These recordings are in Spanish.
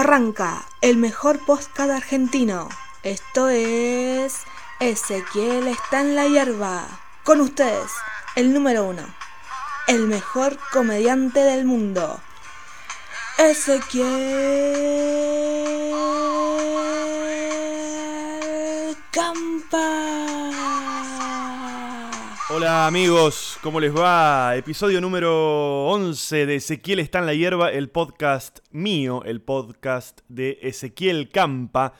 Arranca el mejor podcast argentino. Esto es Ezequiel está en la hierba. Con ustedes, el número uno, el mejor comediante del mundo. Ezequiel Campa. Hola amigos, ¿cómo les va? Episodio número 11 de Ezequiel está en la hierba, el podcast mío, el podcast de Ezequiel Campa.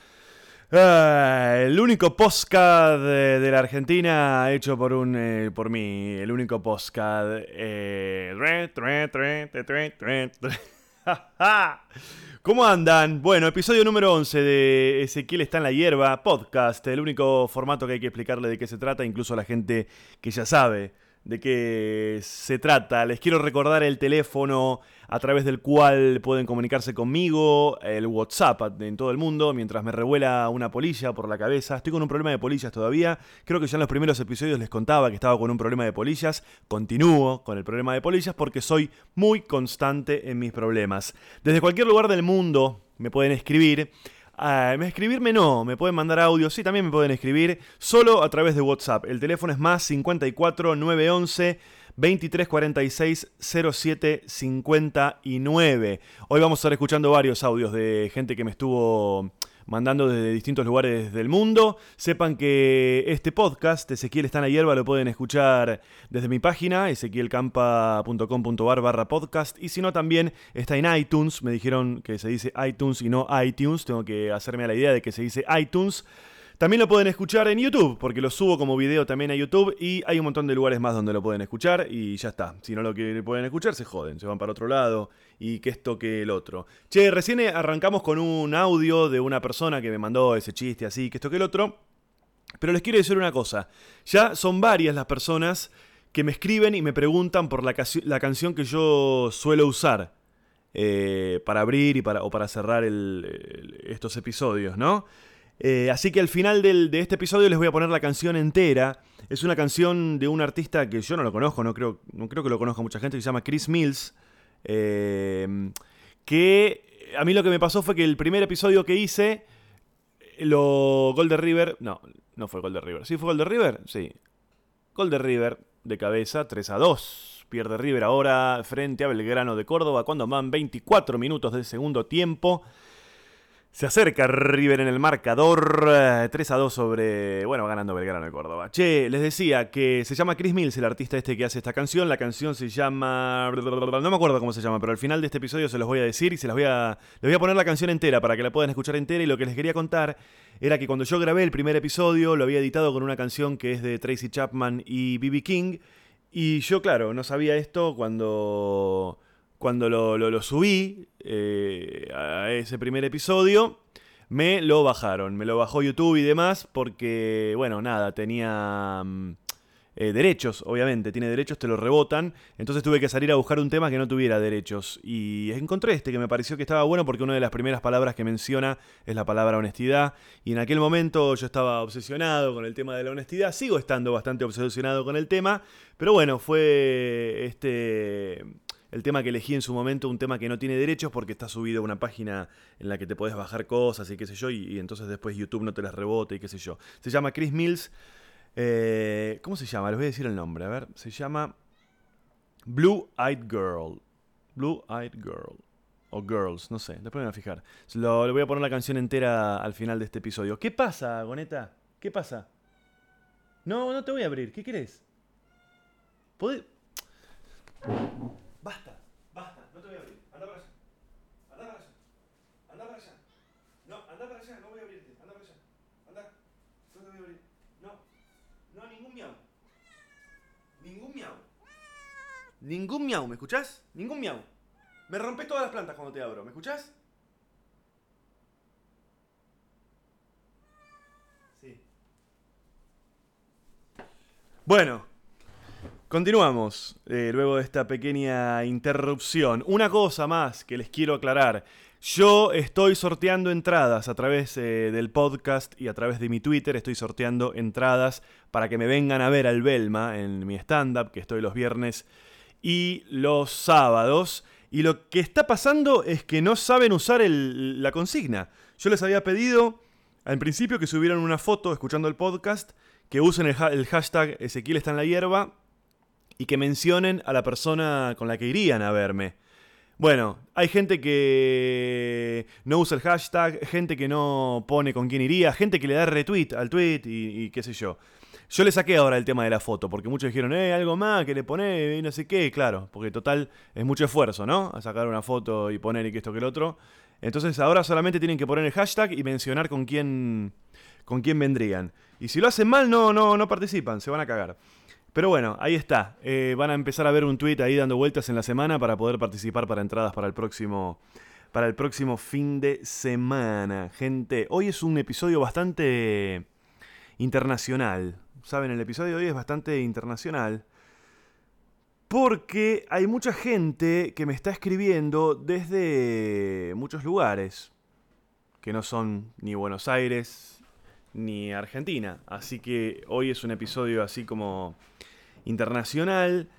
Ah, el único podcast de, de la Argentina hecho por un eh, por mí, el único podcast. eh, ¿Cómo andan? Bueno, episodio número 11 de Ezequiel está en la hierba, podcast, el único formato que hay que explicarle de qué se trata, incluso a la gente que ya sabe de qué se trata. Les quiero recordar el teléfono a través del cual pueden comunicarse conmigo, el WhatsApp en todo el mundo, mientras me revuela una polilla por la cabeza. Estoy con un problema de polillas todavía. Creo que ya en los primeros episodios les contaba que estaba con un problema de polillas. Continúo con el problema de polillas porque soy muy constante en mis problemas. Desde cualquier lugar del mundo me pueden escribir. Ah, escribirme no, me pueden mandar audio, sí, también me pueden escribir, solo a través de WhatsApp. El teléfono es más 54 911 2346 07 59. Hoy vamos a estar escuchando varios audios de gente que me estuvo mandando desde distintos lugares del mundo. Sepan que este podcast, Ezequiel está en la hierba, lo pueden escuchar desde mi página, ezequielcampa.com.ar barra podcast. Y si no, también está en iTunes. Me dijeron que se dice iTunes y no iTunes. Tengo que hacerme a la idea de que se dice iTunes. También lo pueden escuchar en YouTube, porque lo subo como video también a YouTube y hay un montón de lugares más donde lo pueden escuchar y ya está. Si no lo que pueden escuchar, se joden, se van para otro lado y que esto que el otro. Che, recién arrancamos con un audio de una persona que me mandó ese chiste así, que esto que el otro. Pero les quiero decir una cosa, ya son varias las personas que me escriben y me preguntan por la, canción que yo suelo usar eh, para abrir y para, o para cerrar el, estos episodios, ¿no? Eh, así que al final del, de este episodio les voy a poner la canción entera. Es una canción de un artista que yo no lo conozco, no creo, no creo que lo conozca mucha gente, que se llama Chris Mills. Eh, que a mí lo que me pasó fue que el primer episodio que hice, lo Golden River, no, no fue Golden River. ¿Sí fue Golden River? Sí. Golden River de cabeza, 3 a 2. Pierde River ahora frente a Belgrano de Córdoba cuando van 24 minutos del segundo tiempo. Se acerca River en el marcador, 3 a 2 sobre, bueno, ganando Belgrano de Córdoba. Che, les decía que se llama Chris Mills, el artista este que hace esta canción. La canción se llama, no me acuerdo cómo se llama, pero al final de este episodio se los voy a decir y se las voy a, les voy a poner la canción entera para que la puedan escuchar entera. Y lo que les quería contar era que cuando yo grabé el primer episodio lo había editado con una canción que es de Tracy Chapman y B.B. King. Y yo, claro, no sabía esto cuando cuando lo, lo, subí eh, a ese primer episodio, me lo bajaron. Me lo bajó YouTube y demás porque, bueno, nada, tenía eh, derechos, obviamente. Tiene derechos, te lo rebotan. Entonces tuve que salir a buscar un tema que no tuviera derechos. Y encontré este que me pareció que estaba bueno porque una de las primeras palabras que menciona es la palabra honestidad. Y en aquel momento yo estaba obsesionado con el tema de la honestidad. Sigo estando bastante obsesionado con el tema. Pero bueno, fue este el tema que elegí en su momento, un tema que no tiene derechos porque está subido a una página en la que te podés bajar cosas y qué sé yo, y, entonces después YouTube no te las rebota y qué sé yo. Se llama Chris Mills. Eh, ¿Cómo se llama? Les voy a decir el nombre. A ver, se llama Blue Eyed Girl. Blue Eyed Girl. O Girls, no sé, después me voy a fijar. Le voy a poner la canción entera al final de este episodio. ¿Qué pasa, Goneta? ¿Qué pasa? No, no te voy a abrir. ¿Qué querés? ¿Podés? Basta, no te voy a abrir. Anda para allá. Anda para allá. Anda para allá. No, anda para allá, no voy a abrirte. Anda para allá. Anda. No te voy a abrir. No. No, ningún miau. Ningún miau. Ningún miau, ¿me escuchás? Ningún miau. Me rompes todas las plantas cuando te abro, ¿me escuchás? Sí. Bueno, Continuamos, eh, luego de esta pequeña interrupción. Una cosa más que les quiero aclarar. Yo estoy sorteando entradas a través eh, del podcast y a través de mi Twitter. Estoy sorteando entradas para que me vengan a ver al Belma en mi stand-up, que estoy los viernes y los sábados. Y lo que está pasando es que no saben usar la consigna. Yo les había pedido al principio que subieran una foto escuchando el podcast, que usen el, ha- el hashtag Ezequiel está en la hierba y que mencionen a la persona con la que irían a verme. Bueno, hay gente que no usa el hashtag, gente que no pone con quién iría, gente que le da retweet al tweet y qué sé yo. Yo le saqué ahora el tema de la foto, porque muchos dijeron, eh, algo más que le pone y no sé qué, claro, porque total es mucho esfuerzo, ¿no? A sacar una foto y poner y que esto que el otro. Entonces ahora solamente tienen que poner el hashtag y mencionar con quién, con quién vendrían. Y si lo hacen mal, no, no, no participan, se van a cagar. Pero bueno, ahí está. Eh, van a empezar a ver un tweet ahí dando vueltas en la semana para poder participar para entradas para el próximo. Para el próximo fin de semana. Gente, hoy es un episodio bastante internacional. Saben, el episodio de hoy es bastante internacional. Porque hay mucha gente que me está escribiendo desde muchos lugares. Que no son ni Buenos Aires ni Argentina. Así que hoy es un episodio así como internacional.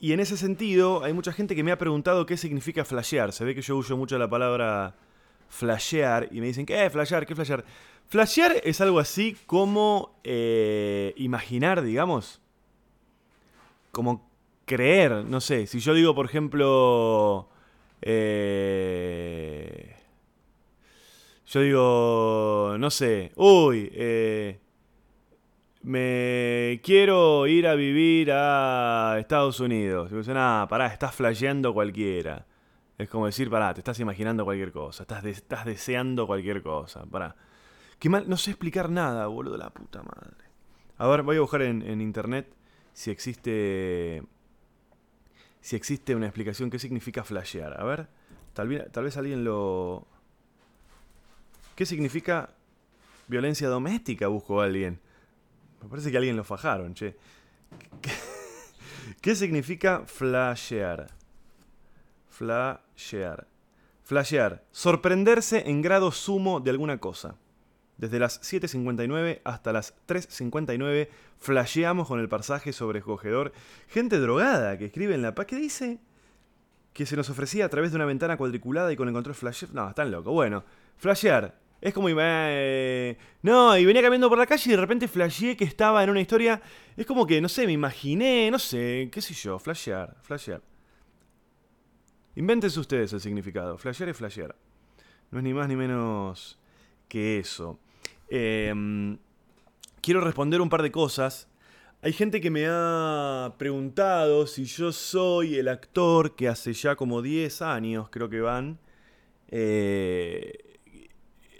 Y en ese sentido, hay mucha gente que me ha preguntado qué significa flashear. Se ve que yo uso mucho la palabra flashear y me dicen, ¿qué flashear? ¿Qué flashear? Flashear es algo así como eh, imaginar, digamos. Como creer, no sé. Si yo digo, por ejemplo, eh, yo digo, no sé, uy, eh, me quiero ir a vivir a Estados Unidos. Y dicen, ah, pará, estás flasheando cualquiera. Es como decir, pará, te estás imaginando cualquier cosa, estás, de- estás deseando cualquier cosa, pará. Qué mal, no sé explicar nada, boludo, la puta madre. A ver, voy a buscar en, internet si existe. Si existe una explicación qué significa flashear. A ver, tal vez, alguien lo. ¿Qué significa violencia doméstica? Busco a alguien. Me parece que alguien lo fajaron, che. ¿Qué, qué significa flashear? Flashear. Flashear. Sorprenderse en grado sumo de alguna cosa. Desde las 7.59 hasta las 3.59 flasheamos con el pasaje sobrecogedor. Gente drogada que escribe en la paz. ¿Qué dice? Que se nos ofrecía a través de una ventana cuadriculada y con el control flashear. No, están locos. Bueno, flashear. Es como... eh, no, y venía caminando por la calle y de repente flasheé que estaba en una historia... Es como que, no sé, me imaginé, no sé, qué sé yo, flashear, flashear. Invéntense ustedes el significado. Flashear es flashear. No es ni más ni menos que eso. Em, quiero responder un par de cosas. Hay gente que me ha preguntado si yo soy el actor que hace ya como 10 años, creo que van, eh,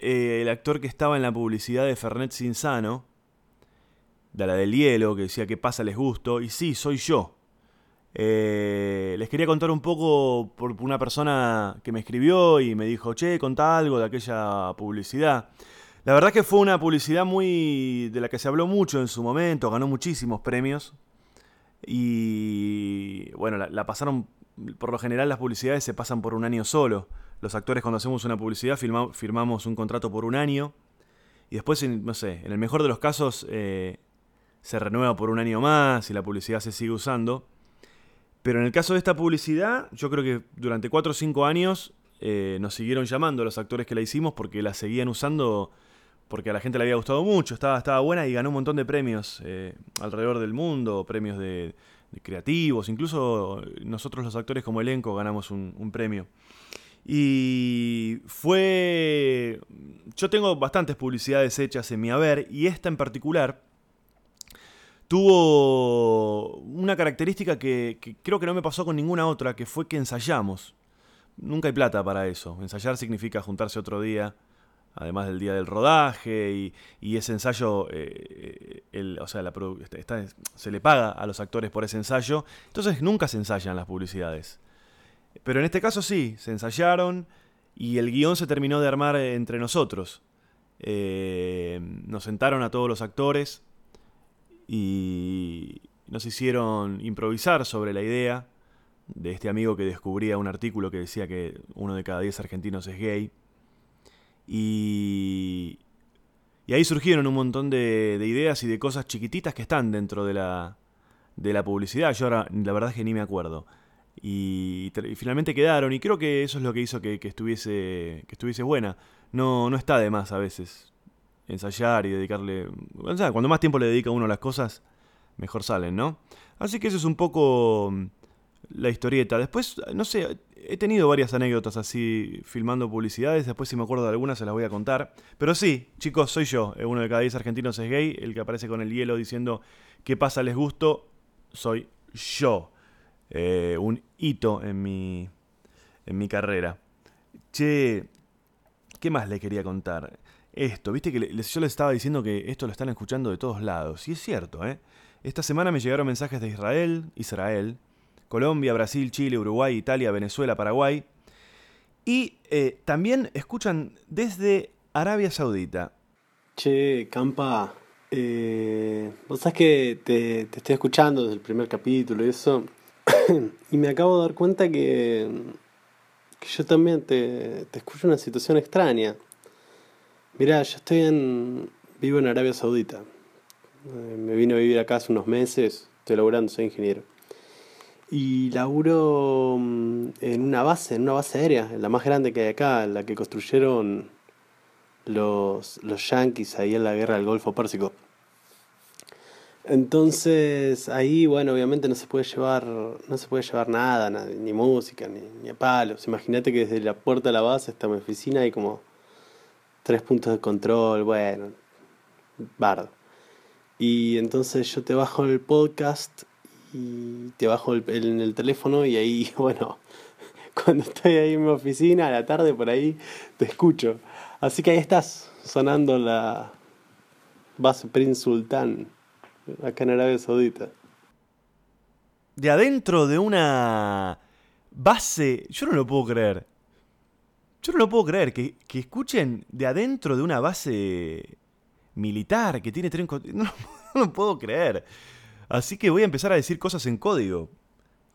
eh, el actor que estaba en la publicidad de Fernet Sinsano, de la del hielo, que decía que pasa les gusto, y sí, soy yo. Eh, les quería contar un poco por una persona que me escribió y me dijo, che, contá algo de aquella publicidad. La verdad que fue una publicidad muy. de la que se habló mucho en su momento, ganó muchísimos premios. Y. bueno, la, la pasaron. Por lo general, las publicidades se pasan por un año solo. Los actores, cuando hacemos una publicidad, firma- firmamos un contrato por un año. Y después, no sé, en el mejor de los casos, eh, se renueva por un año más y la publicidad se sigue usando. Pero en el caso de esta publicidad, yo creo que durante 4 o 5 años eh, nos siguieron llamando los actores que la hicimos porque la seguían usando porque a la gente le había gustado mucho, estaba, estaba buena y ganó un montón de premios eh, alrededor del mundo, premios de, de creativos, incluso nosotros los actores como elenco ganamos un, premio. Y fue... Yo tengo bastantes publicidades hechas en mi haber y esta en particular tuvo una característica que, que creo que no me pasó con ninguna otra, que fue que ensayamos. Nunca hay plata para eso. Ensayar significa juntarse otro día, además del día del rodaje, y, ese ensayo, eh, o sea, está- se le paga a los actores por ese ensayo, entonces nunca se ensayan las publicidades. Pero en este caso sí, se ensayaron y el guion se terminó de armar entre nosotros. Eh, nos sentaron a todos los actores y nos hicieron improvisar sobre la idea de este amigo que descubría un artículo que decía que uno de cada diez argentinos es gay. Y, y ahí surgieron un montón de, de, ideas y de cosas chiquititas que están dentro de la, de la publicidad. Yo ahora la verdad es que ni me acuerdo. Y, y finalmente quedaron y creo que eso es lo que hizo que, que, estuviese, que estuviese buena. No, no está de más a veces ensayar y dedicarle... O sea, cuando más tiempo le dedica uno a las cosas, mejor salen, ¿no? Así que eso es un poco mm, la historieta. Después, no sé, he tenido varias anécdotas así filmando publicidades. Después, si me acuerdo de algunas, se las voy a contar. Pero sí, chicos, soy yo. Uno de cada diez argentinos es gay. El que aparece con el hielo diciendo qué pasa, les gusto, soy yo. Eh, un hito en mi, en mi carrera. Che, ¿qué más le quería contar? Esto, viste que yo les estaba diciendo que esto lo están escuchando de todos lados. Y es cierto, ¿eh? Esta semana me llegaron mensajes de Israel, Israel, Colombia, Brasil, Chile, Uruguay, Italia, Venezuela, Paraguay. Y eh, también escuchan desde Arabia Saudita. Che, Campa, eh, vos sabés que te, te, estoy escuchando desde el primer capítulo y eso. y me acabo de dar cuenta que, yo también te, te escucho en una situación extraña. Mirá, yo estoy en. vivo en Arabia Saudita. Eh, me vine a vivir acá hace unos meses, estoy laburando, soy ingeniero. Y laburo mm, en una base, en una base aérea, la más grande que hay acá, la que construyeron los, los yanquis ahí en la guerra del Golfo Pérsico. Entonces ahí, bueno, obviamente no se puede llevar, no se puede llevar nada, ni música, ni, ni a palos. Imagínate que desde la puerta de la base hasta mi oficina hay como tres puntos de control, bueno, bardo. Y entonces yo te bajo el podcast y te bajo el, el, el teléfono y ahí, bueno, cuando estoy ahí en mi oficina a la tarde por ahí, te escucho. Así que ahí estás, sonando la base Prince Sultan, acá en Arabia Saudita. De adentro de una base, yo no lo puedo creer. Yo no lo puedo creer, que, que escuchen de adentro de una base militar que tiene tren... No, no lo puedo creer. Así que voy a empezar a decir cosas en código.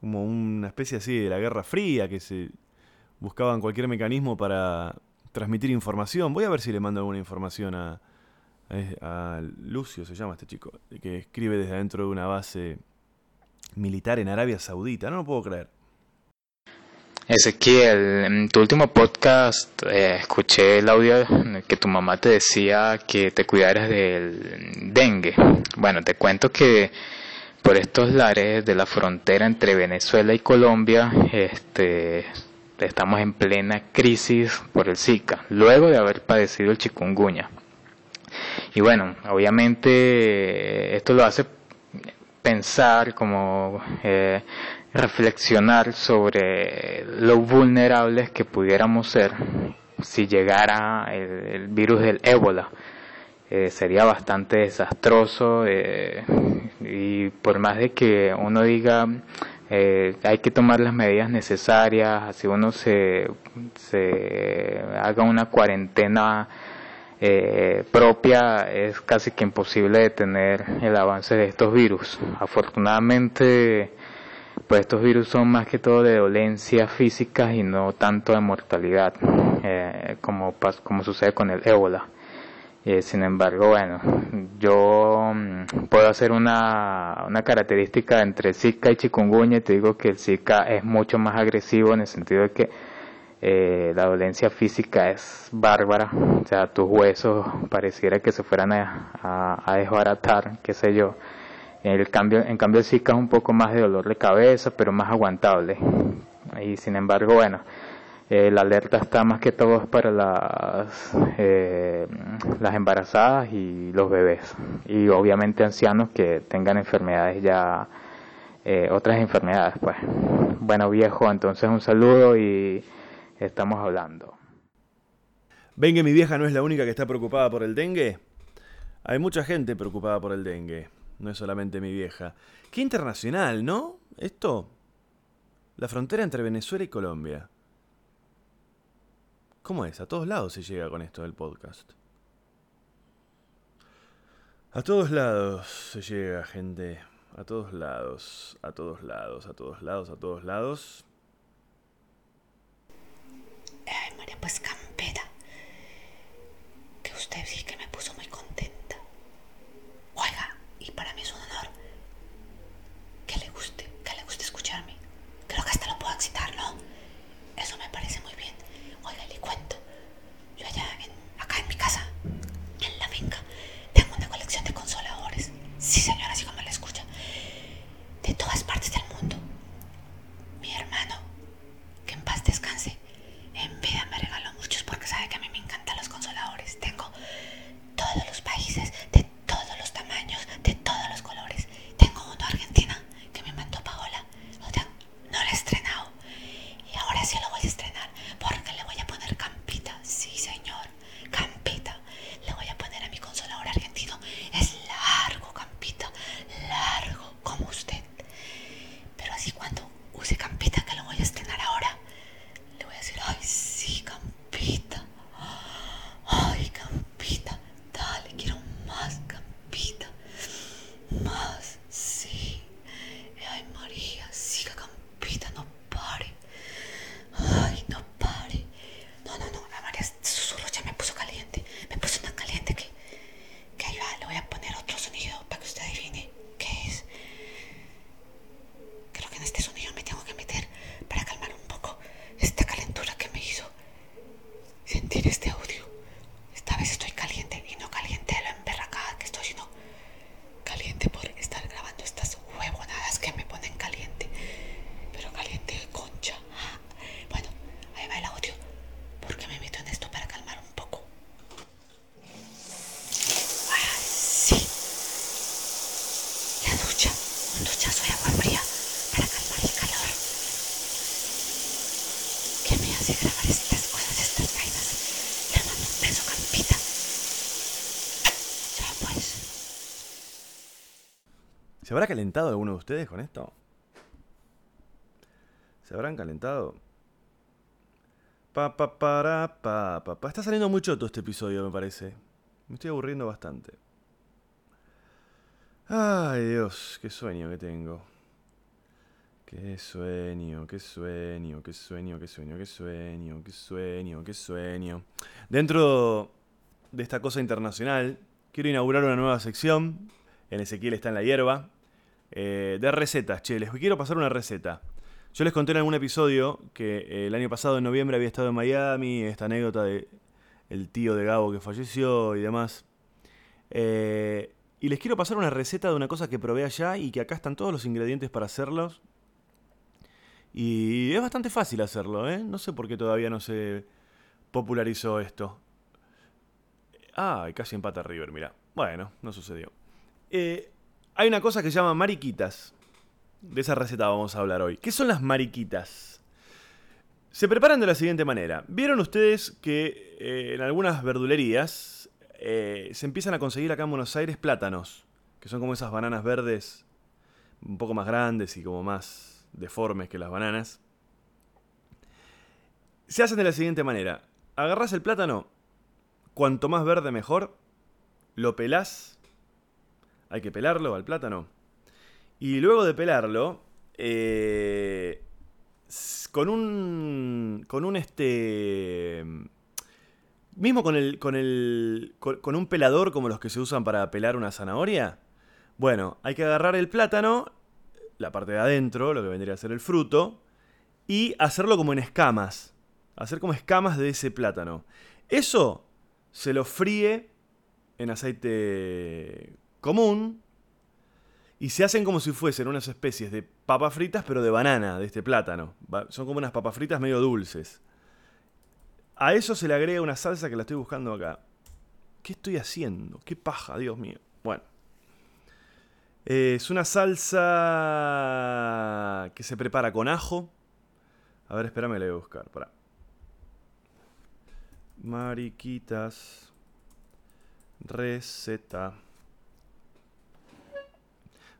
Como una especie así de la Guerra Fría, que se buscaban cualquier mecanismo para transmitir información. Voy a ver si le mando alguna información a, a, Lucio, se llama este chico, que escribe desde adentro de una base militar en Arabia Saudita. No lo puedo creer. Ezequiel, en tu último podcast eh, escuché el audio que tu mamá te decía que te cuidaras del dengue. Bueno, te cuento que por estos lares de la frontera entre Venezuela y Colombia, este, estamos en plena crisis por el Zika, luego de haber padecido el chikungunya. Y bueno, obviamente esto lo hace pensar como eh, reflexionar sobre lo vulnerables que pudiéramos ser si llegara el, virus del ébola. Eh, sería bastante desastroso eh, y por más de que uno diga eh, hay que tomar las medidas necesarias, así uno se, se haga una cuarentena eh, propia, es casi que imposible detener el avance de estos virus. Afortunadamente, pues estos virus son más que todo de dolencias físicas y no tanto de mortalidad, eh, como, como sucede con el ébola. Eh, sin embargo, bueno, yo mm, puedo hacer una, una característica entre Zika y chikungunya y te digo que el Zika es mucho más agresivo en el sentido de que eh, la dolencia física es bárbara, o sea, tus huesos pareciera que se fueran a, a, a desbaratar, qué sé yo. El cambio, en cambio el Zika es un poco más de dolor de cabeza, pero más aguantable. Y sin embargo, bueno, eh, la alerta está más que todo para las, eh, las embarazadas y los bebés. Y obviamente ancianos que tengan enfermedades ya, eh, otras enfermedades, pues. Bueno, viejo, entonces un saludo y estamos hablando. ¿Ven mi vieja no es la única que está preocupada por el dengue? Hay mucha gente preocupada por el dengue. No es solamente mi vieja. Qué internacional, ¿no? Esto. La frontera entre Venezuela y Colombia. ¿Cómo es? A todos lados se llega con esto del podcast. A todos lados se llega, gente. a todos lados, a todos lados, a todos lados, a todos lados. Ay, María, pues campera. Que usted sí que me puso habrá calentado alguno de ustedes con esto? ¿Se habrán calentado? Pa, pa, para, pa, pa, pa. Está saliendo muy choto este episodio, me parece. Me estoy aburriendo bastante. Ay, Dios, qué sueño que tengo. Qué sueño, qué sueño, qué sueño, qué sueño, qué sueño, qué sueño, qué sueño. Dentro de esta cosa internacional, quiero inaugurar una nueva sección. En Ezequiel está en la hierba. Eh, de recetas, che, les quiero pasar una receta. Yo les conté en algún episodio que eh, el año pasado, en noviembre, había estado en Miami, esta anécdota de el tío de Gabo que falleció y demás. Eh, y les quiero pasar una receta de una cosa que probé allá y que acá están todos los ingredientes para hacerlos. Y es bastante fácil hacerlo, ¿eh? No sé por qué todavía no se popularizó esto. Ah, casi empata River, mira. Bueno, no sucedió. Eh, hay una cosa que se llama mariquitas. De esa receta vamos a hablar hoy. ¿Qué son las mariquitas? Se preparan de la siguiente manera. ¿Vieron ustedes que eh, en algunas verdulerías eh, se empiezan a conseguir acá en Buenos Aires plátanos? Que son como esas bananas verdes, un poco más grandes y como más deformes que las bananas. Se hacen de la siguiente manera. Agarrás el plátano, cuanto más verde mejor, lo pelás. Hay que pelarlo al plátano. Y luego de pelarlo, eh, con un. con un este. Mismo con el. con el. con un pelador como los que se usan para pelar una zanahoria. Bueno, hay que agarrar el plátano, la parte de adentro, lo que vendría a ser el fruto, y hacerlo como en escamas. Hacer como escamas de ese plátano. Eso se lo fríe en aceite común y se hacen como si fuesen unas especies de papas fritas, pero de banana, de este plátano. Son como unas papas fritas medio dulces. A eso se le agrega una salsa que la estoy buscando acá. ¿Qué estoy haciendo? ¿Qué paja, Dios mío? Bueno. Eh, es una salsa que se prepara con ajo. A ver, espérame, la voy a buscar. Pará. Mariquitas. Receta.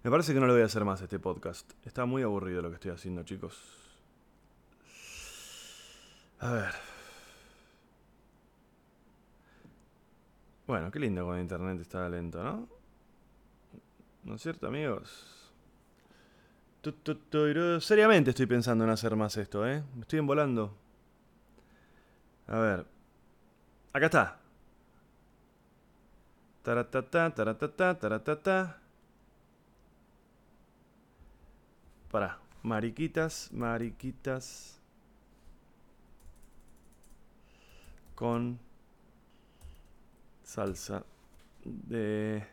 Me parece que no lo voy a hacer más este podcast. Está muy aburrido lo que estoy haciendo, chicos. A ver. Bueno, qué lindo cuando internet está lento, ¿no? ¿No es cierto, amigos? Seriamente estoy pensando en hacer más esto, ¿eh? Me estoy embolando. A ver. Acá está. Taratata, taratata, taratata. Para. Mariquitas, mariquitas. Con salsa de...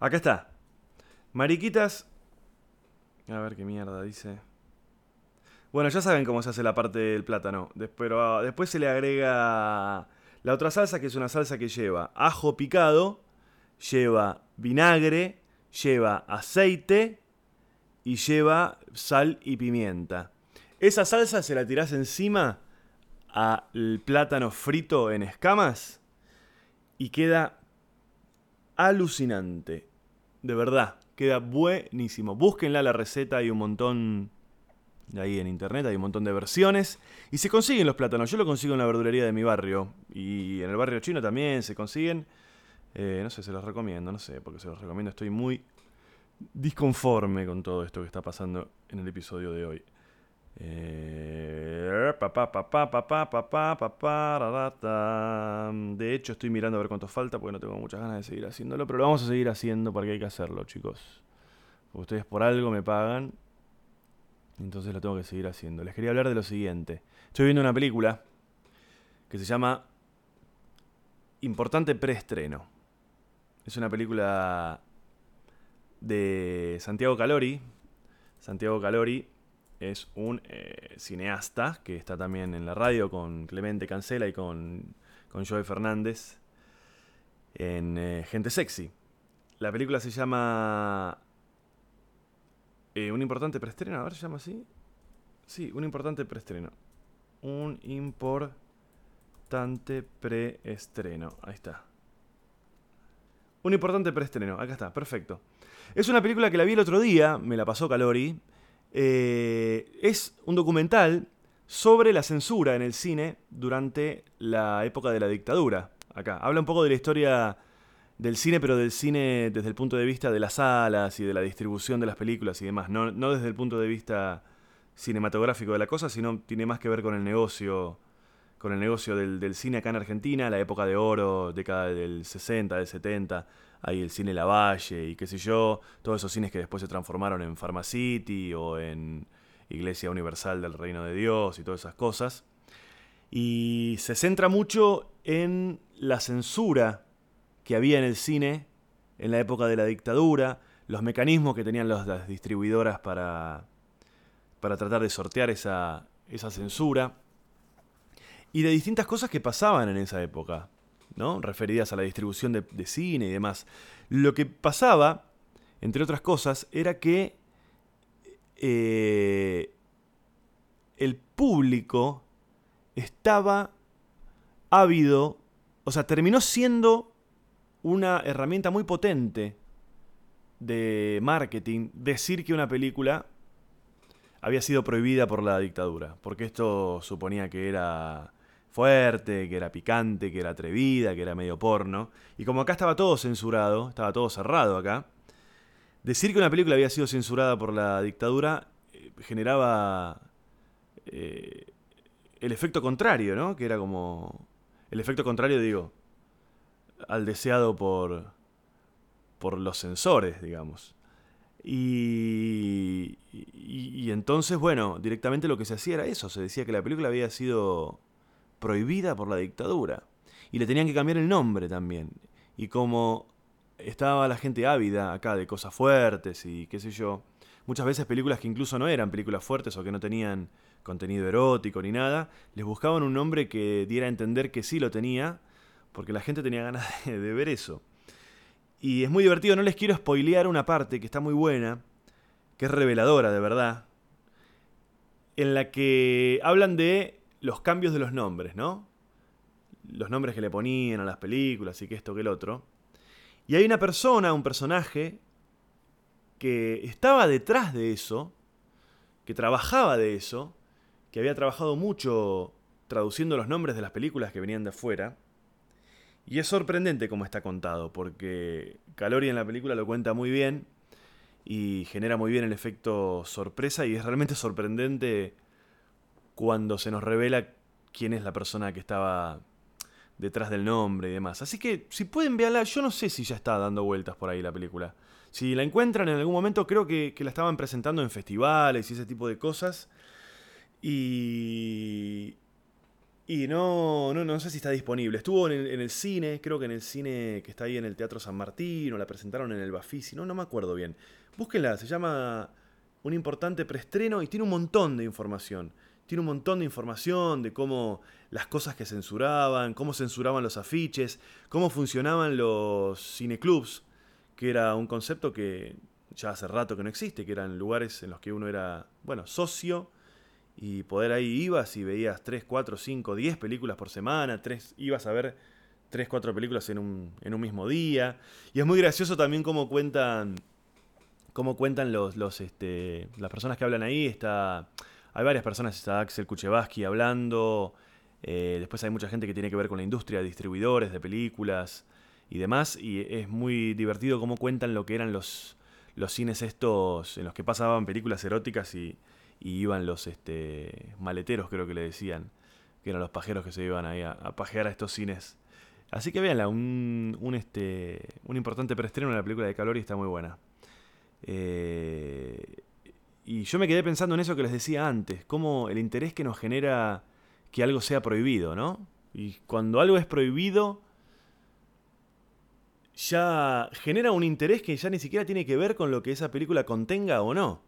Acá está. Mariquitas. A ver qué mierda dice. Bueno, ya saben cómo se hace la parte del plátano. Pero ah, después se le agrega la otra salsa, que es una salsa que lleva ajo picado, lleva vinagre, lleva aceite y lleva sal y pimienta. Esa salsa se la tirás encima al plátano frito en escamas y queda alucinante. De verdad, queda buenísimo. Búsquenla la receta, hay un montón ahí en internet, hay un montón de versiones. Y se consiguen los plátanos. Yo lo consigo en la verdulería de mi barrio. Y en el barrio chino también se consiguen. Eh, no sé, se los recomiendo, no sé, porque se los recomiendo. Estoy muy disconforme con todo esto que está pasando en el episodio de hoy. Eh, de hecho, estoy mirando a ver cuánto falta porque no tengo muchas ganas de seguir haciéndolo, pero lo vamos a seguir haciendo porque hay que hacerlo, chicos. Porque ustedes por algo me pagan, entonces lo tengo que seguir haciendo. Les quería hablar de lo siguiente. Estoy viendo una película que se llama Importante Preestreno. Es una película de Santiago Calori. Santiago Calori es un eh, cineasta que está también en la radio con Clemente Cancela y con, con Joey Fernández en eh, Gente Sexy. La película se llama eh, Un importante preestreno, a ver, se llama así. Sí, un importante preestreno. Un importante preestreno. Ahí está. Un importante preestreno. Acá está, perfecto. Es una película que la vi el otro día, me la pasó Calori. Eh, es un documental sobre la censura en el cine durante la época de la dictadura. Acá. Habla un poco de la historia del cine, pero del cine desde el punto de vista de las salas y de la distribución de las películas y demás. No, no desde el punto de vista cinematográfico de la cosa, sino tiene más que ver con el negocio con el negocio del, cine acá en Argentina, la época de oro, década del 60, del 70, ahí el cine Lavalle y qué sé yo, todos esos cines que después se transformaron en Pharmacity o en Iglesia Universal del Reino de Dios y todas esas cosas. Y se centra mucho en la censura que había en el cine en la época de la dictadura, los mecanismos que tenían las distribuidoras para, para tratar de sortear esa, esa censura y de distintas cosas que pasaban en esa época, ¿no? referidas a la distribución de, cine y demás. Lo que pasaba, entre otras cosas, era que eh, el público estaba ávido, o sea, terminó siendo una herramienta muy potente de marketing decir que una película había sido prohibida por la dictadura, porque esto suponía que era fuerte, que era picante, que era atrevida, que era medio porno. Y como acá estaba todo censurado, estaba todo cerrado acá, decir que una película había sido censurada por la dictadura eh, generaba eh, el efecto contrario, ¿no? Que era como... El efecto contrario, digo, al deseado por, por los censores, digamos. Y, y, y, entonces, bueno, directamente lo que se hacía era eso, se decía que la película había sido prohibida por la dictadura. Y le tenían que cambiar el nombre también. Y como estaba la gente ávida acá de cosas fuertes y qué sé yo, muchas veces películas que incluso no eran películas fuertes o que no tenían contenido erótico ni nada, les buscaban un nombre que diera a entender que sí lo tenía, porque la gente tenía ganas de, ver eso. Y es muy divertido, no les quiero spoilear una parte que está muy buena, que es reveladora de verdad, en la que hablan de los cambios de los nombres, ¿no? Los nombres que le ponían a las películas y que esto que el otro. Y hay una persona, un personaje, que estaba detrás de eso, que trabajaba de eso, que había trabajado mucho traduciendo los nombres de las películas que venían de afuera. Y es sorprendente cómo está contado, porque Calori en la película lo cuenta muy bien. y genera muy bien el efecto sorpresa y es realmente sorprendente cuando se nos revela quién es la persona que estaba detrás del nombre y demás. Así que si pueden verla, yo no sé si ya está dando vueltas por ahí la película. Si la encuentran en algún momento, creo que, que la estaban presentando en festivales y ese tipo de cosas. Y, y no, no, no sé si está disponible. Estuvo en el, cine, creo que en el cine que está ahí en el Teatro San Martín, o la presentaron en el Bafisi, no, no me acuerdo bien. Búsquenla, se llama Un importante preestreno y tiene un montón de información. Tiene un montón de información de cómo las cosas que censuraban, cómo censuraban los afiches, cómo funcionaban los cineclubs, que era un concepto que ya hace rato que no existe, que eran lugares en los que uno era, bueno, socio y poder ahí ibas y veías 3, 4, 5, 10 películas por semana, tres, ibas a ver 3, 4 películas en un, en un mismo día. Y es muy gracioso también cómo cuentan, cómo cuentan los, los, este, las personas que hablan ahí. Está, hay varias personas, está Axel Kuchevaski hablando, eh, después hay mucha gente que tiene que ver con la industria, de distribuidores de películas y demás. Y es muy divertido cómo cuentan lo que eran los, los cines estos en los que pasaban películas eróticas y iban los este, maleteros, creo que le decían, que eran los pajeros que se iban ahí a, pajear a estos cines. Así que véanla, un, un, este, un importante preestreno en la película de Calori está muy buena. Eh, y yo me quedé pensando en eso que les decía antes, cómo el interés que nos genera que algo sea prohibido, ¿no? Y cuando algo es prohibido, ya genera un interés que ya ni siquiera tiene que ver con lo que esa película contenga o no.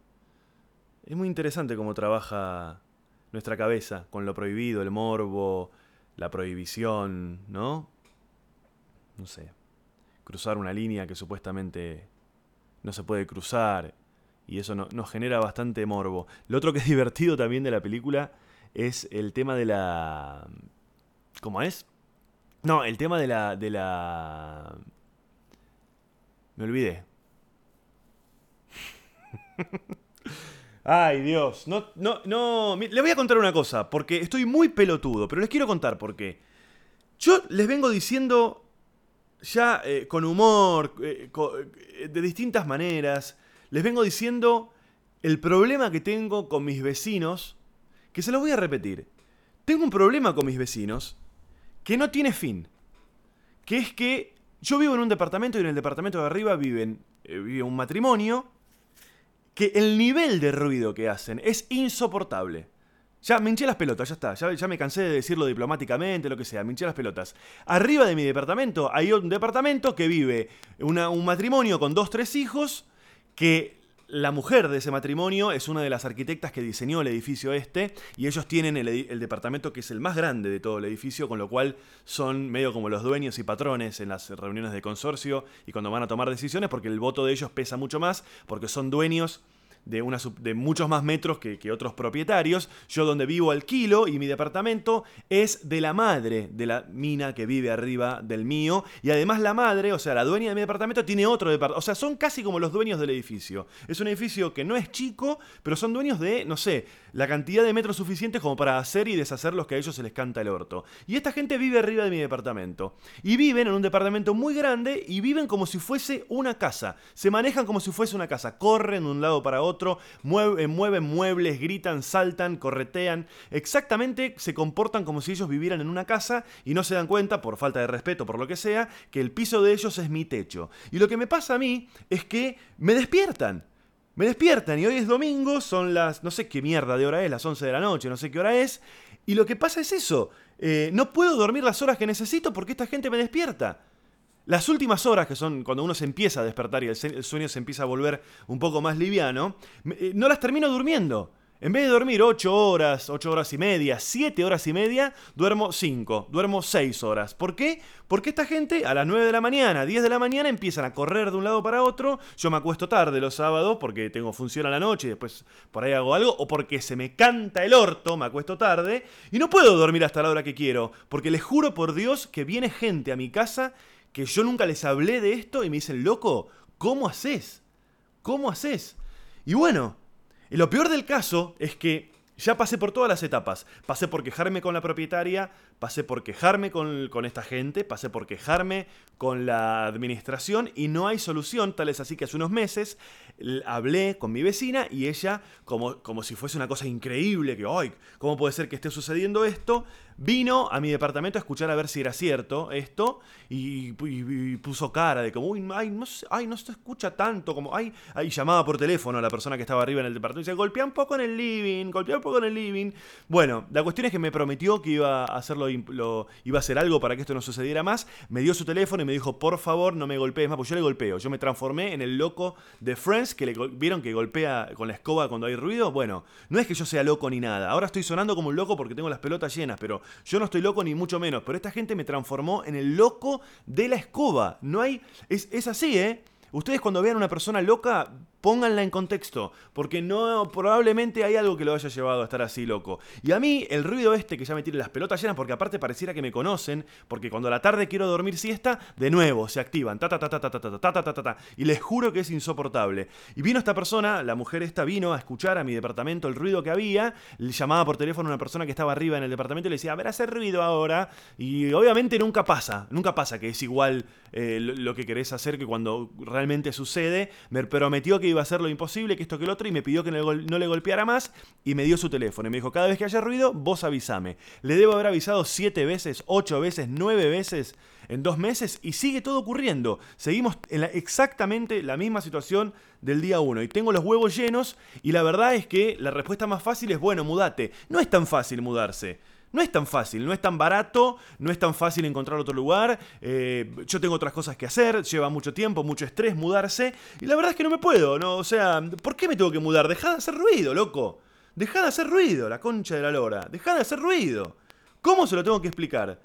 Es muy interesante cómo trabaja nuestra cabeza con lo prohibido, el morbo, la prohibición, ¿no? No sé. Cruzar una línea que supuestamente no se puede cruzar. Y eso no, nos genera bastante morbo. Lo otro que es divertido también de la película es el tema de la... ¿Cómo es? No, el tema de la... De la... Me olvidé. Ay, Dios. No, no, no. Le voy a contar una cosa, porque estoy muy pelotudo, pero les quiero contar por qué. Yo les vengo diciendo ya eh, con humor, eh, eh, de distintas maneras, les vengo diciendo el problema que tengo con mis vecinos, que se los voy a repetir. Tengo un problema con mis vecinos que no tiene fin. Que es que yo vivo en un departamento y en el departamento de arriba viven, vive un matrimonio que el nivel de ruido que hacen es insoportable. Ya me hinché las pelotas, ya está. Ya, ya, me cansé de decirlo diplomáticamente, lo que sea. Me hinché las pelotas. Arriba de mi departamento hay un departamento que vive una, un matrimonio con dos, tres hijos. Que la mujer de ese matrimonio es una de las arquitectas que diseñó el edificio este. Y ellos tienen el, el departamento que es el más grande de todo el edificio. Con lo cual son medio como los dueños y patrones en las reuniones de consorcio. Y cuando van a tomar decisiones, porque el voto de ellos pesa mucho más. Porque son dueños de, una, de muchos más metros que, que, otros propietarios. Yo donde vivo alquilo y mi departamento es de la madre de la mina que vive arriba del mío. Y además la madre, o sea, la dueña de mi departamento tiene otro departamento. O sea, son casi como los dueños del edificio. Es un edificio que no es chico, pero son dueños de, no sé, la cantidad de metros suficientes como para hacer y deshacer los que a ellos se les canta el orto. Y esta gente vive arriba de mi departamento. Y viven en un departamento muy grande y viven como si fuese una casa. Se manejan como si fuese una casa. Corren de un lado para otro mueven, mueven muebles, gritan, saltan, corretean, exactamente se comportan como si ellos vivieran en una casa y no se dan cuenta, por falta de respeto, por lo que sea, que el piso de ellos es mi techo. Y lo que me pasa a mí es que me despiertan. Me despiertan y hoy es domingo, son las, no sé qué mierda de hora es, las 11 de la noche, no sé qué hora es. Y lo que pasa es eso, eh, no puedo dormir las horas que necesito porque esta gente me despierta. Las últimas horas, que son cuando uno se empieza a despertar y el sueño se empieza a volver un poco más liviano, eh, no las termino durmiendo. En vez de dormir 8 horas, 8 horas y media, 7 horas y media, duermo 5, duermo 6 horas. ¿Por qué? Porque esta gente a las 9 de la mañana, 10 de la mañana empiezan a correr de un lado para otro. Yo me acuesto tarde los sábados porque tengo función a la noche y después por ahí hago algo. O porque se me canta el orto, me acuesto tarde. Y no puedo dormir hasta la hora que quiero. Porque les juro por Dios que viene gente a mi casa que yo nunca les hablé de esto y me dicen, loco, ¿cómo haces? ¿Cómo haces? Y bueno, lo peor del caso es que Ya pasé por todas las etapas. Pasé por quejarme con la propietaria, pasé por quejarme con, con, esta gente, pasé por quejarme con la administración y no hay solución. Tal es así que hace unos meses hablé con mi vecina y ella, como, como si fuese una cosa increíble, que, ay, ¿cómo puede ser que esté sucediendo esto? Vino a mi departamento a escuchar a ver si era cierto esto y, puso cara de como, uy, ay, no, ay, no se escucha tanto, como, ay, ay, llamaba por teléfono a la persona que estaba arriba en el departamento y dice, golpea un poco en el living, golpea poco en el living. Bueno, la cuestión es que me prometió que iba a hacerlo, lo, iba a hacer algo para que esto no sucediera más, me dio su teléfono y me dijo, por favor, no me golpees más, pues yo le golpeo, yo me transformé en el loco de Friends, que le vieron que golpea con la escoba cuando hay ruido, bueno, no es que yo sea loco ni nada, ahora estoy sonando como un loco porque tengo las pelotas llenas, pero yo no estoy loco ni mucho menos, pero esta gente me transformó en el loco de la escoba. No hay. Es, es así, ¿eh? Ustedes cuando vean a una persona loca, pónganla en contexto, porque no probablemente hay algo que lo haya llevado a estar así loco. Y a mí el ruido este que ya me tiene las pelotas llenas, porque aparte pareciera que me conocen, porque cuando a la tarde quiero dormir siesta, de nuevo se activan, ta ta ta ta ta ta ta ta ta ta y les juro que es insoportable. Y vino esta persona, la mujer esta vino a escuchar a mi departamento el ruido que había, le llamaba por teléfono a una persona que estaba arriba en el departamento y le decía, a ver, hacer ruido ahora, y obviamente nunca pasa, nunca pasa que es igual eh, lo que querés hacer que cuando realmente sucede, me prometió que iba a hacer lo imposible, que esto que el otro, y me pidió que no le, golpeara más, y me dio su teléfono. Y me dijo, cada vez que haya ruido, vos avísame. Le debo haber avisado siete veces, ocho veces, nueve veces en dos meses, y sigue todo ocurriendo. Seguimos en exactamente la misma situación del día uno. Y tengo los huevos llenos, y la verdad es que la respuesta más fácil es, bueno, mudate. No es tan fácil mudarse. No es tan fácil, no es tan barato, no es tan fácil encontrar otro lugar. Eh, yo tengo otras cosas que hacer, lleva mucho tiempo, mucho estrés mudarse. Y la verdad es que no me puedo, ¿no? O sea, ¿por qué me tengo que mudar? Dejá de hacer ruido, loco. Dejá de hacer ruido, la concha de la lora. Dejá de hacer ruido. ¿Cómo se lo tengo que explicar?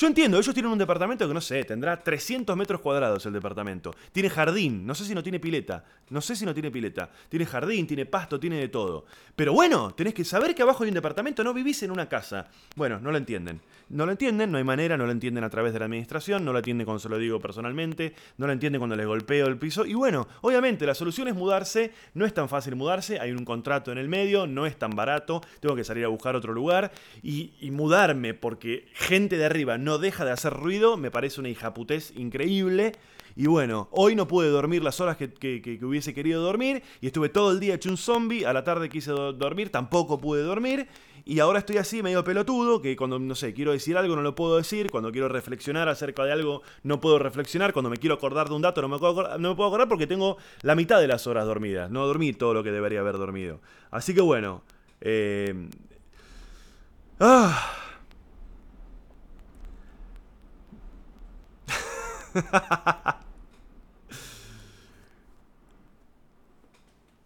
Yo entiendo, ellos tienen un departamento que no sé, tendrá 300 metros cuadrados el departamento. Tiene jardín, no sé si no tiene pileta, no sé si no tiene pileta. Tiene jardín, tiene pasto, tiene de todo. Pero bueno, tenés que saber que abajo hay un departamento, no vivís en una casa. Bueno, no lo entienden. No lo entienden, no hay manera, no lo entienden a través de la administración, no lo entienden cuando se lo digo personalmente, no lo entienden cuando les golpeo el piso. Y bueno, obviamente la solución es mudarse, no es tan fácil mudarse, hay un contrato en el medio, no es tan barato, tengo que salir a buscar otro lugar y, y mudarme porque gente de arriba no deja de hacer ruido, me parece una hijaputez increíble. Y bueno, hoy no pude dormir las horas que, hubiese querido dormir y estuve todo el día hecho un zombie, a la tarde quise dormir, tampoco pude dormir y ahora estoy así medio pelotudo, que cuando, no sé, quiero decir algo no lo puedo decir, cuando quiero reflexionar acerca de algo no puedo reflexionar, cuando me quiero acordar de un dato no me puedo acordar, no me puedo acordar porque tengo la mitad de las horas dormidas, no dormí todo lo que debería haber dormido. Así que bueno, eh... Ah.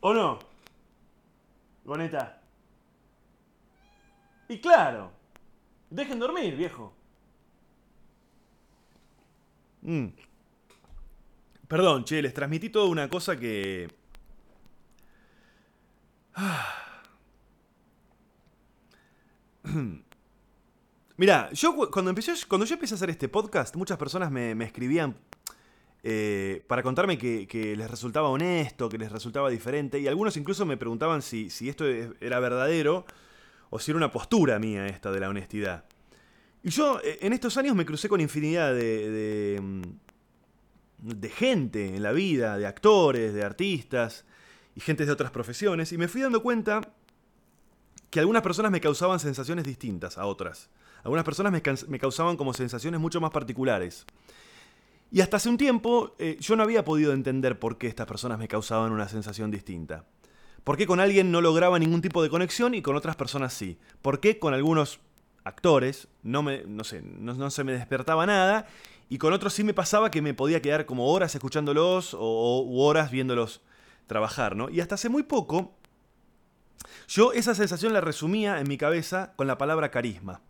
¿O no? Goneta. Y claro. Dejen dormir, viejo. Mm. Perdón, che, les transmití toda una cosa que... Mira, yo cuando empecé, cuando yo empecé a hacer este podcast, muchas personas me, escribían eh, para contarme que, les resultaba honesto, que les resultaba diferente, y algunos incluso me preguntaban si, esto era verdadero o si era una postura mía esta de la honestidad. Y yo eh, en estos años me crucé con infinidad de, de, mm, de gente en la vida, de actores, de artistas y gente de otras profesiones, y me fui dando cuenta que algunas personas me causaban sensaciones distintas a otras. Algunas personas me, causaban como sensaciones mucho más particulares. Y hasta hace un tiempo eh, yo no había podido entender por qué estas personas me causaban una sensación distinta. ¿Por qué con alguien no lograba ningún tipo de conexión y con otras personas sí? ¿Por qué con algunos actores no, no, sé, no, se me despertaba nada y con otros sí me pasaba que me podía quedar como horas escuchándolos o, horas viéndolos trabajar, ¿no? Y hasta hace muy poco yo esa sensación la resumía en mi cabeza con la palabra carisma.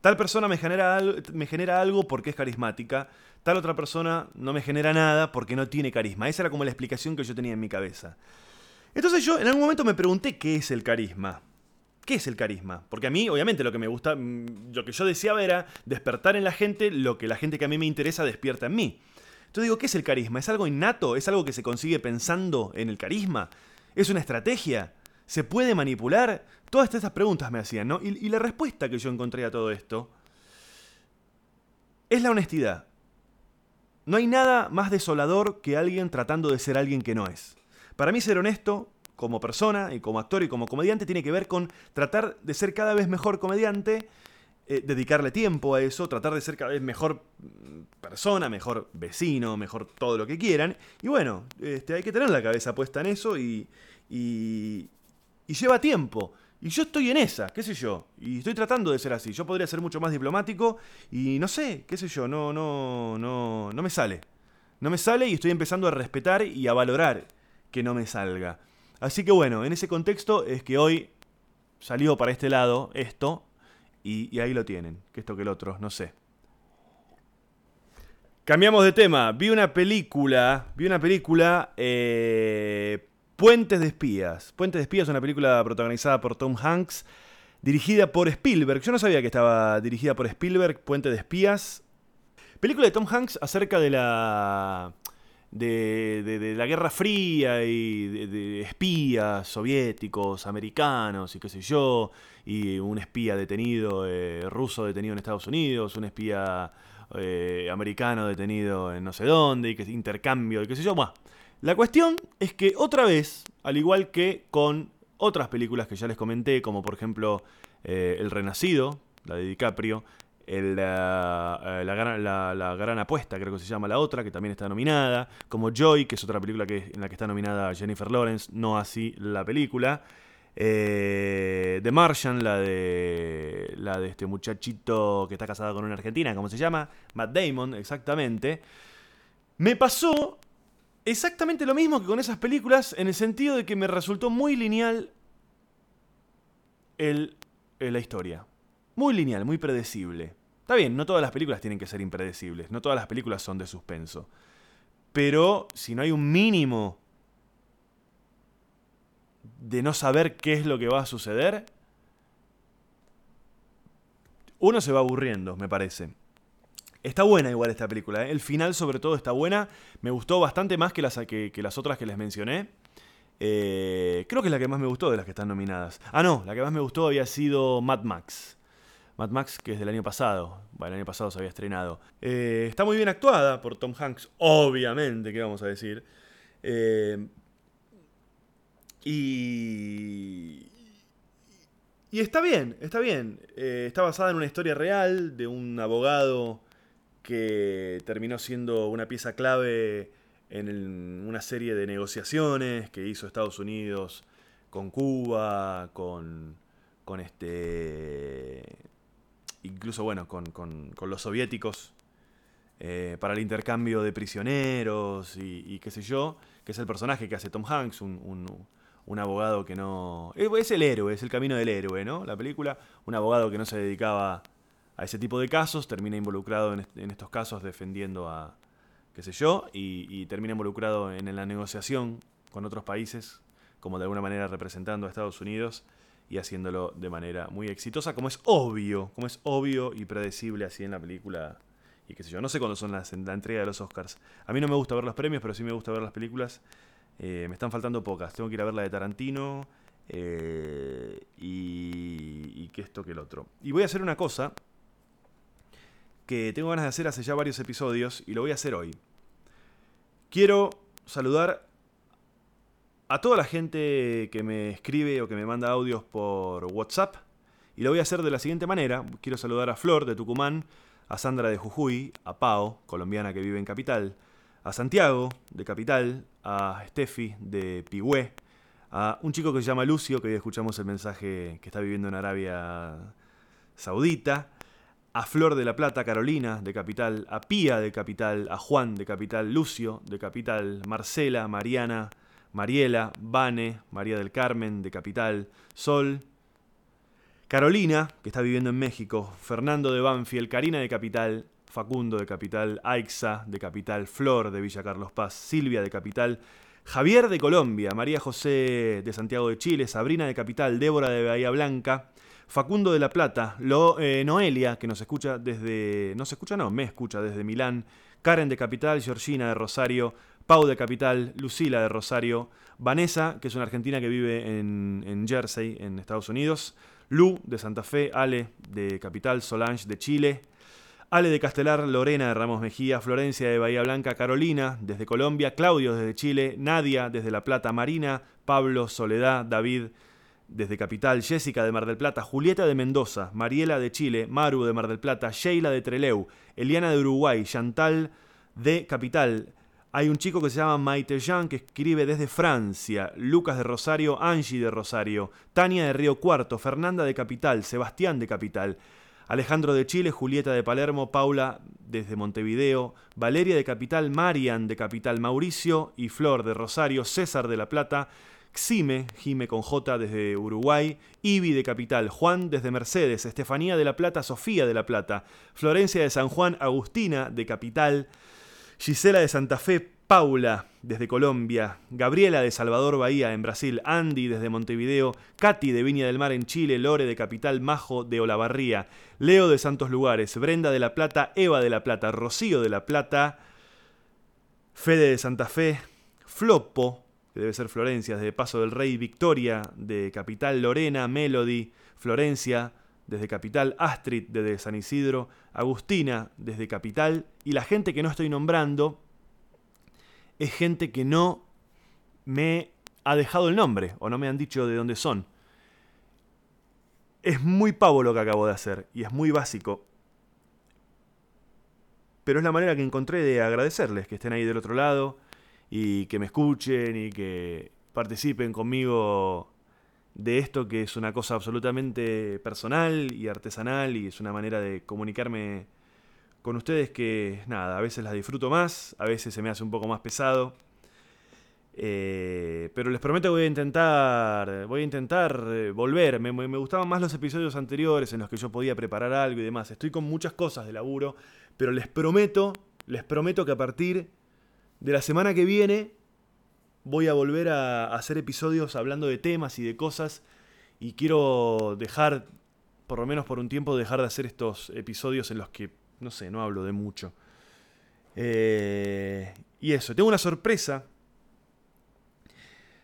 Tal persona me genera, me genera algo porque es carismática, tal otra persona no me genera nada porque no tiene carisma. Esa era como la explicación que yo tenía en mi cabeza. Entonces yo en algún momento me pregunté qué es el carisma. ¿Qué es el carisma? Porque a mí, obviamente, lo que me gusta, mm, lo que yo deseaba era despertar en la gente lo que la gente que a mí me interesa despierta en mí. Entonces digo, ¿qué es el carisma? ¿Es algo innato? ¿Es algo que se consigue pensando en el carisma? ¿Es una estrategia? ¿Se puede manipular? Todas estas preguntas me hacían, ¿no? Y, la respuesta que yo encontré a todo esto es la honestidad. No hay nada más desolador que alguien tratando de ser alguien que no es. Para mí ser honesto como persona y como actor y como comediante tiene que ver con tratar de ser cada vez mejor comediante, eh, dedicarle tiempo a eso, tratar de ser cada vez mejor mm, persona, mejor vecino, mejor todo lo que quieran. Y bueno, este, hay que tener la cabeza puesta en eso y, y lleva tiempo. Y yo estoy en esa, qué sé yo. Y estoy tratando de ser así. Yo podría ser mucho más diplomático y no sé, qué sé yo, no, no, no, no me sale. No me sale y estoy empezando a respetar y a valorar que no me salga. Así que bueno, en ese contexto es que hoy salió para este lado esto y, y ahí lo tienen, que esto que el otro, no sé. Cambiamos de tema. Vi una película, vi una película, eh, Puentes de Espías. Puentes de Espías es una película protagonizada por Tom Hanks, dirigida por Spielberg. Yo no sabía que estaba dirigida por Spielberg, Puente de Espías. Película de Tom Hanks acerca de la de, de- de la Guerra Fría y de, espías soviéticos, americanos y qué sé yo, y un espía detenido eh, ruso detenido en Estados Unidos, un espía eh, americano detenido en no sé dónde, y que intercambio y qué sé yo. Buah. La cuestión es que otra vez, al igual que con otras películas que ya les comenté, como por ejemplo eh, El Renacido, la de DiCaprio, el, ah, eh, la, gran, la- la Gran Apuesta, creo que se llama la otra, que también está nominada, como Joy, que es otra película que, en la que está nominada Jennifer Lawrence, no así la película. Eh, The Martian, la de, la de este muchachito que está casado con una argentina, ¿cómo se llama? Matt Damon, exactamente. Me pasó exactamente lo mismo que con esas películas, en el sentido de que me resultó muy lineal el, el- la historia. Muy lineal, muy predecible. Está bien, no todas las películas tienen que ser impredecibles, no todas las películas son de suspenso. Pero si no hay un mínimo de no saber qué es lo que va a suceder, uno se va aburriendo, me parece. Está buena igual esta película, ¿eh? el final sobre todo está buena, me gustó bastante más que las, que, que las otras que les mencioné. Eh, creo que es la que más me gustó de las que están nominadas. Ah, no, la que más me gustó había sido Mad Max. Mad Max, que es del año pasado. Bueno, el año pasado se había estrenado. Eh, está muy bien actuada por Tom Hanks, obviamente, ¿qué vamos a decir? Y. Y está bien, está bien. Está basada en una historia real de un abogado que terminó siendo una pieza clave en una serie de negociaciones que hizo Estados Unidos con Cuba, con, con este. incluso bueno, con, con- con los soviéticos eh, para el intercambio de prisioneros y, y qué sé yo, que es el personaje que hace Tom Hanks, un, un- un abogado que no... Es el héroe, es el camino del héroe, ¿no? La película, un abogado que no se dedicaba a ese tipo de casos, termina involucrado en, est- en estos casos defendiendo a, qué sé yo, y, y termina involucrado en, la negociación con otros países, como de alguna manera representando a Estados Unidos y haciéndolo de manera muy exitosa, como es obvio, como es obvio y predecible así en la película y qué sé yo. No sé cuándo son las, la entrega de los Oscars. A mí no me gusta ver los premios, pero sí me gusta ver las películas. Eh, me están faltando pocas. Tengo que ir a ver la de Tarantino eh, y, y que esto que el otro. Y voy a hacer una cosa que tengo ganas de hacer hace ya varios episodios y lo voy a hacer hoy. Quiero saludar a toda la gente que me escribe o que me manda audios por WhatsApp. Y lo voy a hacer de la siguiente manera. Quiero saludar a Flor de Tucumán, a Sandra de Jujuy, a Pao, colombiana que vive en Capital, a Santiago de Capital, a Steffi de Pigüé, a un chico que se llama Lucio, que hoy escuchamos el mensaje que está viviendo en Arabia Saudita, a Flor de la Plata, Carolina de Capital, a Pía de Capital, a Juan de Capital, Lucio de Capital, Marcela, Mariana, Mariela, Vane, María del Carmen de Capital, Sol, Carolina, que está viviendo en México, Fernando de Banfield, Karina de Capital, Facundo de Capital, Aixa de Capital, Flor de Villa Carlos Paz, Silvia de Capital, Javier de Colombia, María José de Santiago de Chile, Sabrina de Capital, Débora de Bahía Blanca, Facundo de La Plata, Lo- eh, Noelia, que nos escucha desde. No se escucha, no, me escucha desde Milán, Karen de Capital, Georgina de Rosario, Pau de Capital, Lucila de Rosario, Vanessa, que es una argentina que vive en, en Jersey, en Estados Unidos, Lu de Santa Fe, Ale de Capital, Solange de Chile, Ale de Castelar, Lorena de Ramos Mejía, Florencia de Bahía Blanca, Carolina desde Colombia, Claudio desde Chile, Nadia desde La Plata, Marina, Pablo, Soledad, David desde Capital, Jessica de Mar del Plata, Julieta de Mendoza, Mariela de Chile, Maru de Mar del Plata, Sheila de Treleu, Eliana de Uruguay, Chantal de Capital. Hay un chico que se llama Maite Jean que escribe desde Francia, Lucas de Rosario, Angie de Rosario, Tania de Río Cuarto, Fernanda de Capital, Sebastián de Capital, Alejandro de Chile, Julieta de Palermo, Paula desde Montevideo, Valeria de Capital, Marian de Capital, Mauricio y Flor de Rosario, César de La Plata, Xime, Jime con J desde Uruguay, Ibi de Capital, Juan desde Mercedes, Estefanía de La Plata, Sofía de La Plata, Florencia de San Juan, Agustina de Capital, Gisela de Santa Fe, Paula desde Colombia, Gabriela de Salvador Bahía en Brasil, Andy desde Montevideo, Katy de Viña del Mar en Chile, Lore de Capital, Majo de Olavarría, Leo de Santos Lugares, Brenda de La Plata, Eva de La Plata, Rocío de La Plata, Fede de Santa Fe, Flopo, debe ser Florencia, desde Paso del Rey, Victoria de Capital, Lorena, Melody, Florencia, desde Capital, Astrid desde San Isidro, Agustina desde Capital, y la gente que no estoy nombrando es gente que no me ha dejado el nombre o no me han dicho de dónde son. Es muy pavo lo que acabo de hacer y es muy básico. Pero es la manera que encontré de agradecerles que estén ahí del otro lado y que me escuchen y que participen conmigo de esto que es una cosa absolutamente personal y artesanal y es una manera de comunicarme con ustedes que, nada, a veces las disfruto más, a veces se me hace un poco más pesado. Eh, pero les prometo que voy a intentar, voy a intentar eh, volver. Me, me, gustaban más los episodios anteriores en los que yo podía preparar algo y demás. Estoy con muchas cosas de laburo, pero les prometo, les prometo que a partir de la semana que viene voy a volver a hacer episodios hablando de temas y de cosas y quiero dejar, por lo menos por un tiempo, dejar de hacer estos episodios en los que, no sé, no hablo de mucho. Eh, y eso, tengo una sorpresa.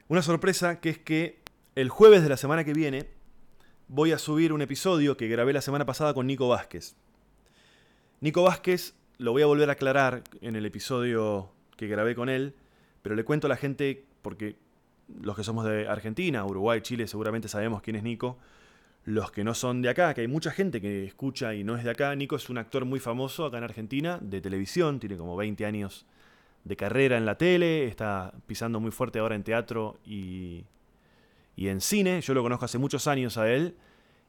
Una sorpresa que es que el jueves de la semana que viene voy a subir un episodio que grabé la semana pasada con Nico Vázquez. Nico Vázquez, lo voy a volver a aclarar en el episodio que grabé con él, pero le cuento a la gente, porque los que somos de Argentina, Uruguay, Chile, seguramente sabemos quién es Nico. Los que no son de acá, que hay mucha gente que escucha y no es de acá, Nico es un actor muy famoso acá en Argentina, de televisión, tiene como 20 años de carrera en la tele, está pisando muy fuerte ahora en teatro y, y en cine. Yo lo conozco hace muchos años a él.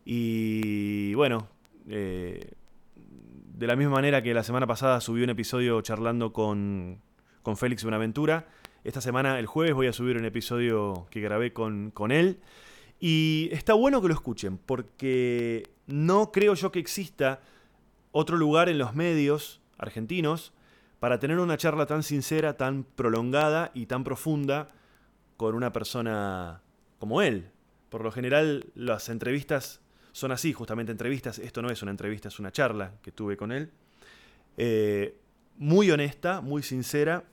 Y bueno, eh, de la misma manera que la semana pasada subí un episodio charlando con, con Félix Buenaventura. Esta semana, el jueves, voy a subir un episodio que grabé con, con él. Y está bueno que lo escuchen, porque no creo yo que exista otro lugar en los medios argentinos para tener una charla tan sincera, tan prolongada y tan profunda con una persona como él. Por lo general, las entrevistas son así, justamente entrevistas. Esto no es una entrevista, es una charla que tuve con él. Eh, muy honesta, muy sincera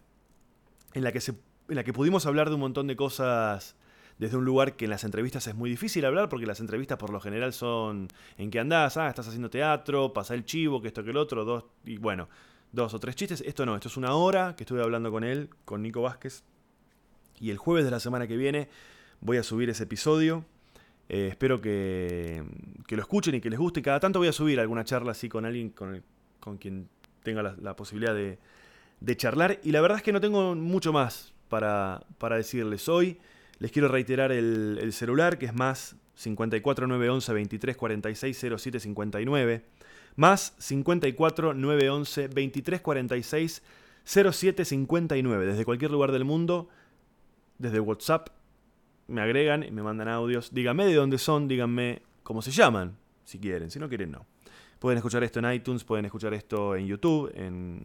en la que, se, en la que pudimos hablar de un montón de cosas desde un lugar que en las entrevistas es muy difícil hablar, porque las entrevistas por lo general son en qué andás, ah, estás haciendo teatro, pasa el chivo, que esto, que el otro, dos, y bueno, dos o tres chistes. Esto no, esto es una hora que estuve hablando con él, con Nico Vázquez, y el jueves de la semana que viene voy a subir ese episodio. Eh, espero que, que, lo escuchen y que les guste. Cada tanto voy a subir alguna charla así con alguien con, con quien tenga la, la posibilidad de, de charlar. Y la verdad es que no tengo mucho más para, para decirles hoy. Les quiero reiterar el, el, celular, que es más 54 911 23 46 07 59. Más 54 911 23 46 07 59. Desde cualquier lugar del mundo, desde WhatsApp, me agregan y me mandan audios. Díganme de dónde son, díganme cómo se llaman, si quieren. Si no quieren, no. Pueden escuchar esto en iTunes, pueden escuchar esto en YouTube, en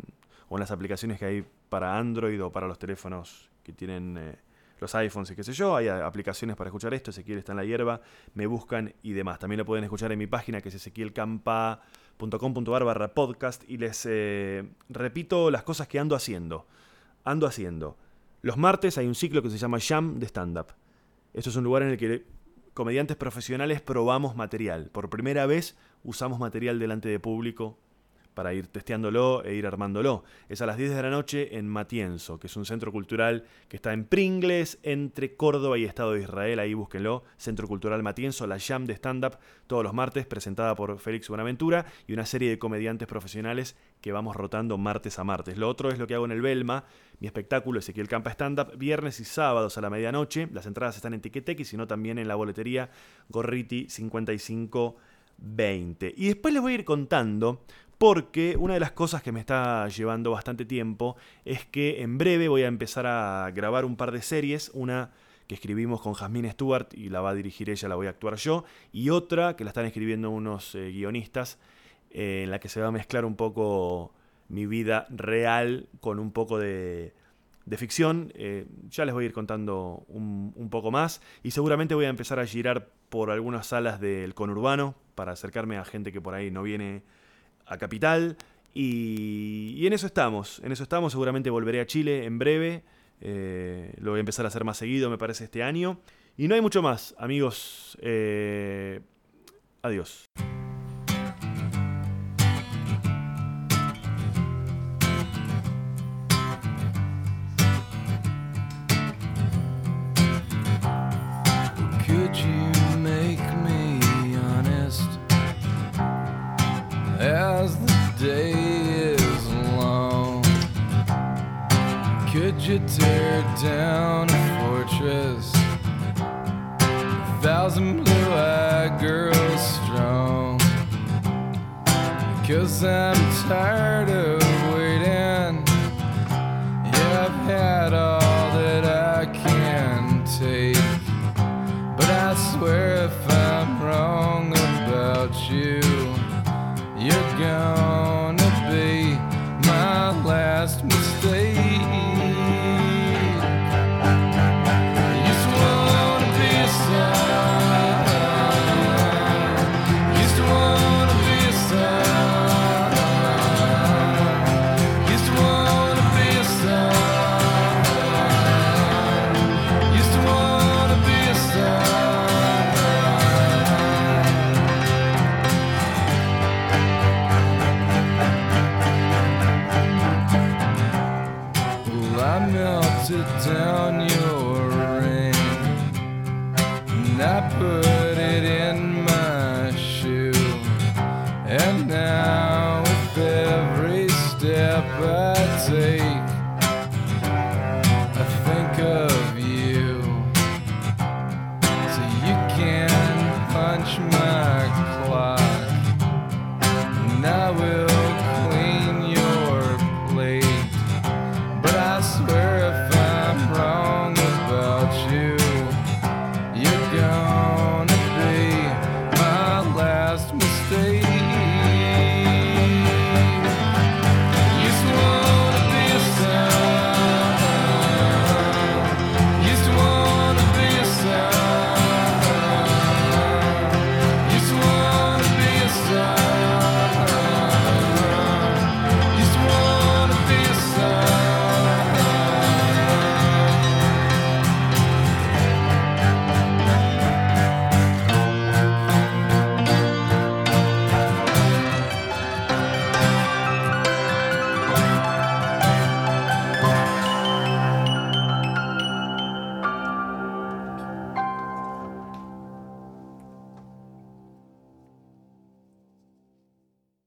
o en las aplicaciones que hay para Android o para los teléfonos que tienen eh, los iPhones y qué sé yo. Hay aplicaciones para escuchar esto. Ezequiel está en la hierba. Me buscan y demás. También lo pueden escuchar en mi página que es ezequielcampa.com.ar barra podcast. Y les eh, repito las cosas que ando haciendo. Ando haciendo Los martes hay un ciclo que se llama Jam de Stand-Up. Esto es un lugar en el que comediantes profesionales probamos material. Por primera vez usamos material delante de público para ir testeándolo e ir armándolo. Es a las 10 de la noche en Matienzo, que es un centro cultural que está en Pringles, entre Córdoba y Estado de Israel. Ahí búsquenlo. Centro Cultural Matienzo, la Jam de stand-up, todos los martes, presentada por Félix Buenaventura y una serie de comediantes profesionales que vamos rotando martes a martes. Lo otro es lo que hago en el Belma, mi espectáculo Ezequiel Campa Stand Up, viernes y sábados a la medianoche. Las entradas están en Tiquetec y si no también en la boletería Gorriti 5520. Y después les voy a ir contando porque una de las cosas que me está llevando bastante tiempo es que en breve voy a empezar a grabar un par de series, una que escribimos con Jasmine Stewart y la va a dirigir ella, la voy a actuar yo, y otra que la están escribiendo unos eh, guionistas eh, en la que se va a mezclar un poco mi vida real con un poco de, ficción. Eh, ya les voy a ir contando un, un, poco más y seguramente voy a empezar a girar por algunas salas del conurbano para acercarme a gente que por ahí no viene a Capital. Y, en eso estamos, en eso estamos. Seguramente volveré a Chile en breve. Eh, lo voy a empezar a hacer más seguido, me parece, este año. Y no hay mucho más, amigos. Eh, adiós. Down a fortress? A thousand blue eyed girls strong. Cause I'm tired